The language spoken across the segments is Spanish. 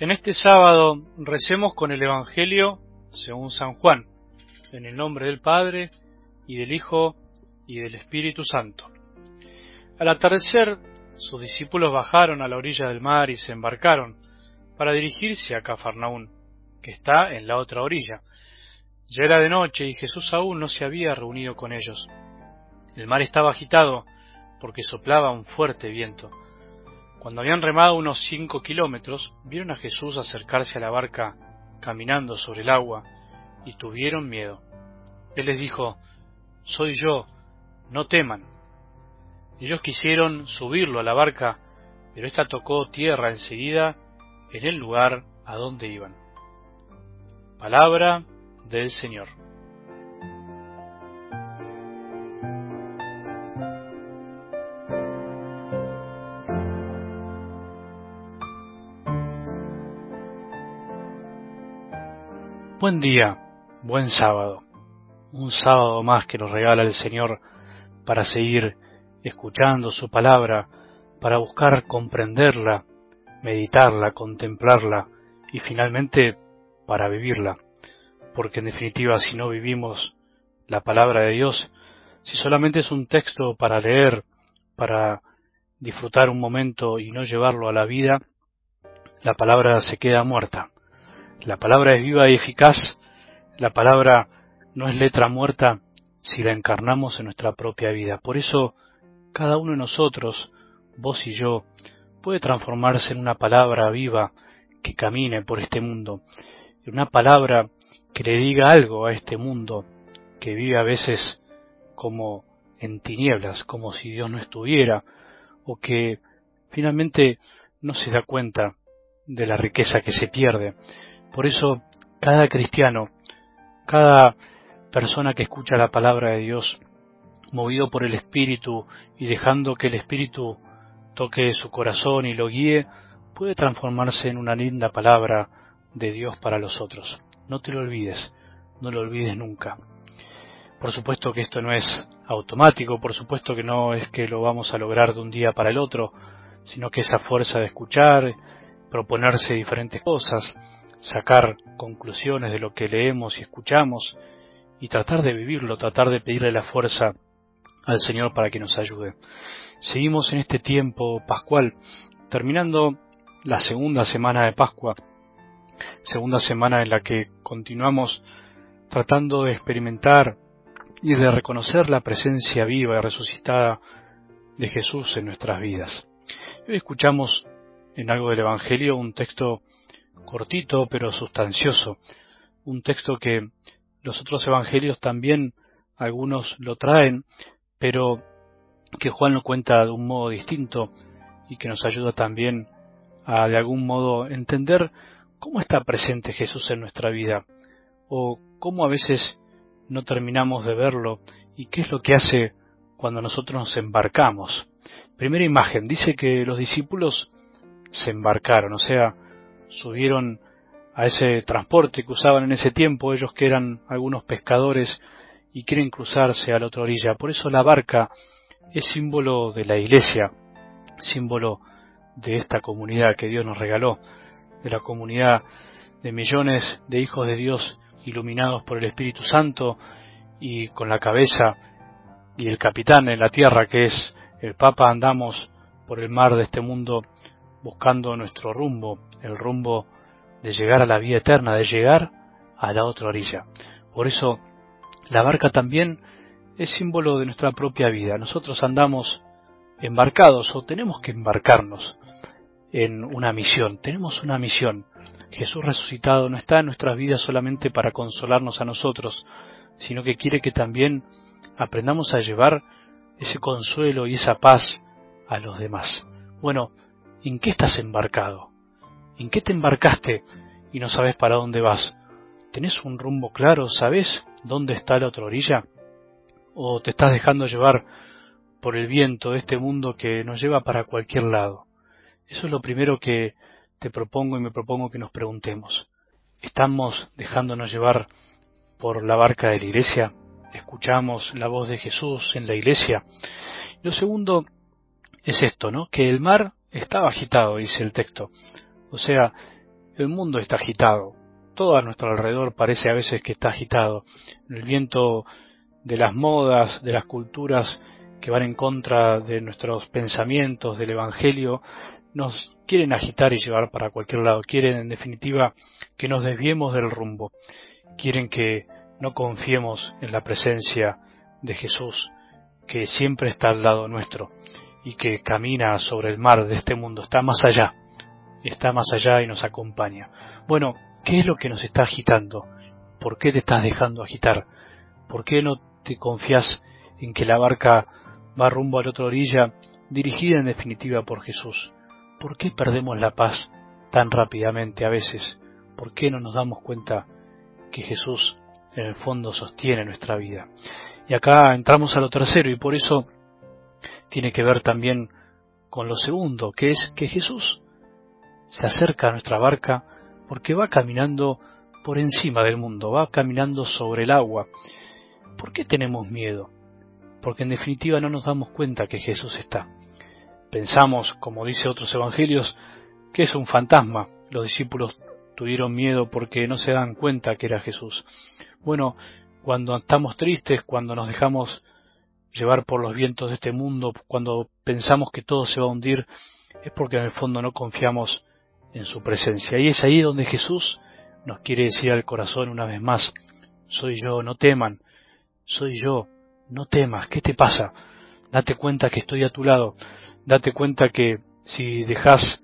En este sábado recemos con el Evangelio según San Juan, en el nombre del Padre, y del Hijo, y del Espíritu Santo. Al atardecer, sus discípulos bajaron a la orilla del mar y se embarcaron para dirigirse a Cafarnaún, que está en la otra orilla. Ya era de noche y Jesús aún no se había reunido con ellos. El mar estaba agitado porque soplaba un fuerte viento. Cuando habían remado unos cinco kilómetros, vieron a Jesús acercarse a la barca caminando sobre el agua y tuvieron miedo. Él les dijo, Soy yo, no teman. Ellos quisieron subirlo a la barca, pero ésta tocó tierra enseguida en el lugar a donde iban. Palabra del Señor. Buen día, buen sábado. Un sábado más que nos regala el Señor para seguir escuchando su palabra, para buscar comprenderla, meditarla, contemplarla y finalmente para vivirla. Porque en definitiva si no vivimos la palabra de Dios, si solamente es un texto para leer, para disfrutar un momento y no llevarlo a la vida, la palabra se queda muerta. La palabra es viva y eficaz, la palabra no es letra muerta si la encarnamos en nuestra propia vida. Por eso, cada uno de nosotros, vos y yo, puede transformarse en una palabra viva que camine por este mundo, en una palabra que le diga algo a este mundo que vive a veces como en tinieblas, como si Dios no estuviera, o que finalmente no se da cuenta de la riqueza que se pierde, por eso, cada cristiano, cada persona que escucha la palabra de Dios, movido por el Espíritu y dejando que el Espíritu toque su corazón y lo guíe, puede transformarse en una linda palabra de Dios para los otros. No te lo olvides, no lo olvides nunca. Por supuesto que esto no es automático, por supuesto que no es que lo vamos a lograr de un día para el otro, sino que esa fuerza de escuchar, proponerse diferentes cosas, sacar conclusiones de lo que leemos y escuchamos y tratar de vivirlo, tratar de pedirle la fuerza al Señor para que nos ayude. Seguimos en este tiempo pascual, terminando la segunda semana de Pascua, segunda semana en la que continuamos tratando de experimentar y de reconocer la presencia viva y resucitada de Jesús en nuestras vidas. Hoy escuchamos en algo del Evangelio un texto cortito pero sustancioso, un texto que los otros evangelios también algunos lo traen, pero que Juan lo cuenta de un modo distinto y que nos ayuda también a de algún modo entender cómo está presente Jesús en nuestra vida o cómo a veces no terminamos de verlo y qué es lo que hace cuando nosotros nos embarcamos. Primera imagen, dice que los discípulos se embarcaron, o sea, subieron a ese transporte que usaban en ese tiempo, ellos que eran algunos pescadores y quieren cruzarse a la otra orilla. Por eso la barca es símbolo de la iglesia, símbolo de esta comunidad que Dios nos regaló, de la comunidad de millones de hijos de Dios iluminados por el Espíritu Santo y con la cabeza y el capitán en la tierra que es el Papa andamos por el mar de este mundo buscando nuestro rumbo, el rumbo de llegar a la vida eterna, de llegar a la otra orilla. Por eso la barca también es símbolo de nuestra propia vida. Nosotros andamos embarcados o tenemos que embarcarnos en una misión. Tenemos una misión. Jesús resucitado no está en nuestras vidas solamente para consolarnos a nosotros, sino que quiere que también aprendamos a llevar ese consuelo y esa paz a los demás. Bueno, ¿En qué estás embarcado? ¿En qué te embarcaste y no sabes para dónde vas? ¿Tenés un rumbo claro? ¿Sabes dónde está la otra orilla? ¿O te estás dejando llevar por el viento de este mundo que nos lleva para cualquier lado? Eso es lo primero que te propongo y me propongo que nos preguntemos. ¿Estamos dejándonos llevar por la barca de la iglesia? ¿Escuchamos la voz de Jesús en la iglesia? Lo segundo es esto, ¿no? Que el mar estaba agitado, dice el texto. O sea, El mundo está agitado, todo a nuestro alrededor parece a veces que está agitado. El viento de las modas, de las culturas que van en contra de nuestros pensamientos, del Evangelio, nos quieren agitar y llevar para cualquier lado. Quieren, en definitiva, que nos desviemos del rumbo. Quieren que no confiemos en la presencia de Jesús, que siempre está al lado nuestro y que camina sobre el mar de este mundo. Está más allá. Está más allá y nos acompaña. Bueno, ¿Qué es lo que nos está agitando? ¿Por qué te estás dejando agitar? ¿Por qué no te confías en que la barca va rumbo a la otra orilla, dirigida en definitiva por Jesús? ¿Por qué perdemos la paz tan rápidamente a veces? ¿Por qué no nos damos cuenta que Jesús en el fondo sostiene nuestra vida? Y acá entramos a lo tercero y por eso tiene que ver también con lo segundo, que es que Jesús se acerca a nuestra barca porque va caminando por encima del mundo, va caminando sobre el agua. ¿Por qué tenemos miedo? Porque en definitiva no nos damos cuenta que Jesús está. Pensamos, como dice otros evangelios, que es un fantasma. Los discípulos tuvieron miedo porque no se dan cuenta que era Jesús. Bueno, cuando estamos tristes, cuando nos dejamos llevar por los vientos de este mundo, cuando pensamos que todo se va a hundir, es porque en el fondo no confiamos en su presencia. Y es ahí donde Jesús nos quiere decir al corazón una vez más, soy yo, no teman, soy yo, no temas, ¿qué te pasa? Date cuenta que estoy a tu lado, date cuenta que si dejas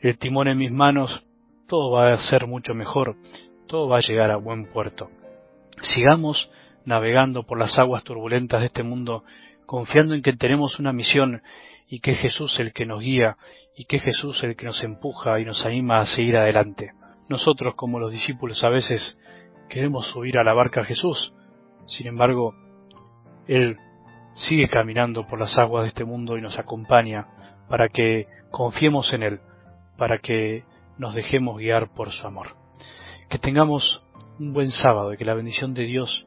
el timón en mis manos, todo va a ser mucho mejor, todo va a llegar a buen puerto. Sigamos navegando por las aguas turbulentas de este mundo, confiando en que tenemos una misión y que es Jesús el que nos guía y que es Jesús el que nos empuja y nos anima a seguir adelante. Nosotros como los discípulos a veces queremos subir a la barca Jesús, sin embargo, Él sigue caminando por las aguas de este mundo y nos acompaña para que confiemos en Él, para que nos dejemos guiar por su amor. Que tengamos un buen sábado y que la bendición de Dios,